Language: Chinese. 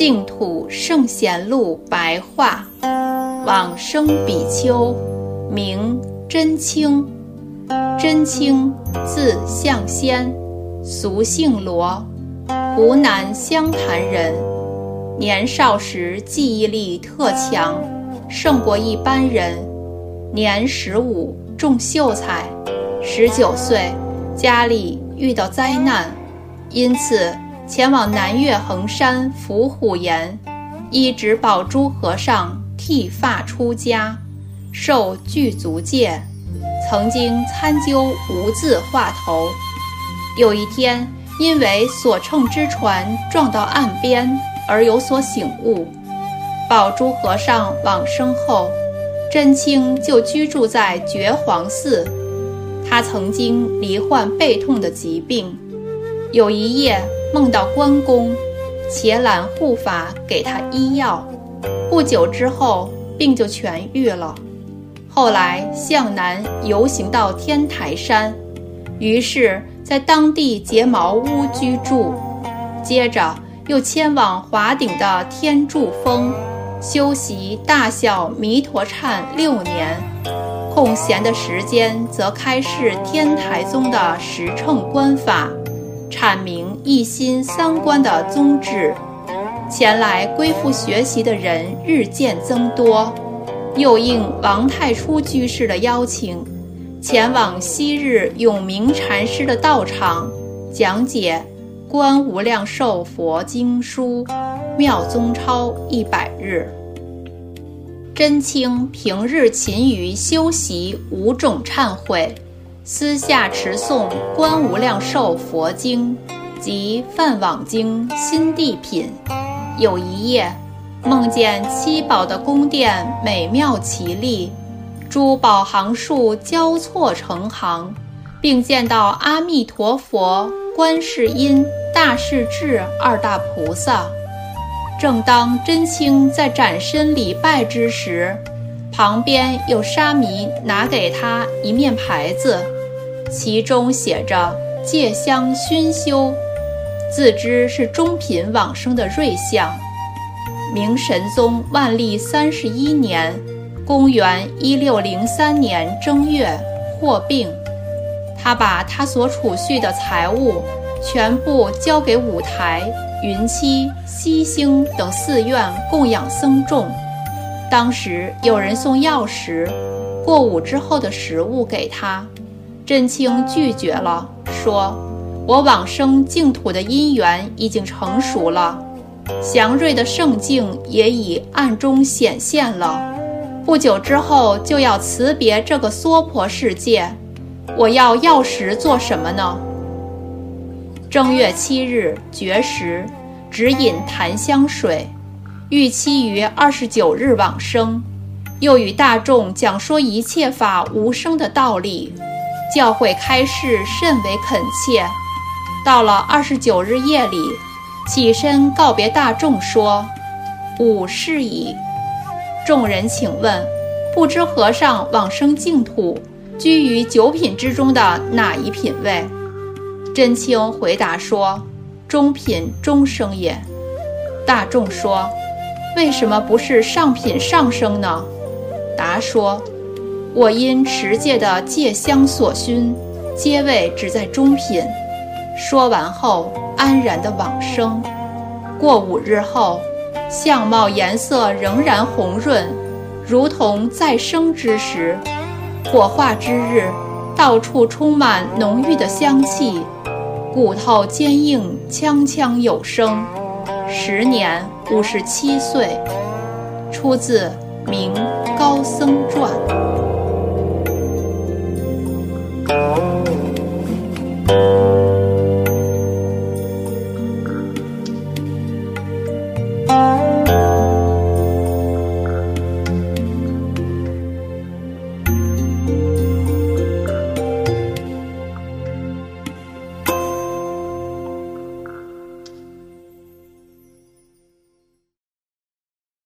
净土圣贤录白话，往生比丘，名真清。真清字向先，俗姓罗，湖南湘潭人。年少时记忆力特强，胜过一般人。年十五中秀才，十九岁家里遇到灾难，因此。前往南岳衡山伏虎岩，依止宝珠和尚剃发出家，受具足戒，曾经参究无字画头。有一天，因为所乘之船撞到岸边而有所醒悟。宝珠和尚往生后，真清就居住在觉皇寺。他曾经罹患背痛的疾病，有一夜。梦到关公，伽蓝护法给他医药，不久之后病就痊愈了。后来向南游行到天台山，于是，在当地结茅屋居住。接着又迁往华顶的天柱峰，修习大小弥陀忏六年。空闲的时间则开示天台宗的十乘观法。阐明一心三观的宗旨，前来归附学习的人日渐增多，又应王太初居士的邀请，前往昔日永明禅师的道场讲解《观无量寿佛经书》妙宗超一百日。真清平日勤于修习五种忏悔。私下持诵《观无量寿佛经》及《梵网经》心地品，有一夜梦见七宝的宫殿美妙奇丽，珠宝行数交错成行，并见到阿弥陀佛、观世音、大势至二大菩萨。正当真清在展身礼拜之时，旁边有沙弥拿给他一面牌子。其中写着“戒香熏修”，自知是中品往生的瑞相。明神宗万历三十一年（公元一六零三年正月）获病，他把他所储蓄的财物全部交给五台、云栖、西兴等寺院供养僧众。当时有人送药食、过午之后的食物给他。真清拒绝了，说：“我往生净土的因缘已经成熟了，祥瑞的圣境也已暗中显现了，不久之后就要辞别这个娑婆世界。我要药食做什么呢？”正月七日绝食，只饮檀香水，预期于二十九日往生，又与大众讲说一切法无生的道理。教诲开示甚为恳切，到了二十九日夜里，起身告别大众说：“吾是矣。”众人请问：“不知和尚往生净土，居于九品之中的哪一品位？”真清回答说：“中品中生也。”大众说：“为什么不是上品上生呢？”答说。我因持戒的戒香所熏，皆位只在中品。说完后，安然的往生。过五日后，相貌颜色仍然红润，如同再生之时。火化之日，到处充满浓郁的香气，骨头坚硬，锵锵有声。时年五十七岁。出自《明高僧传》。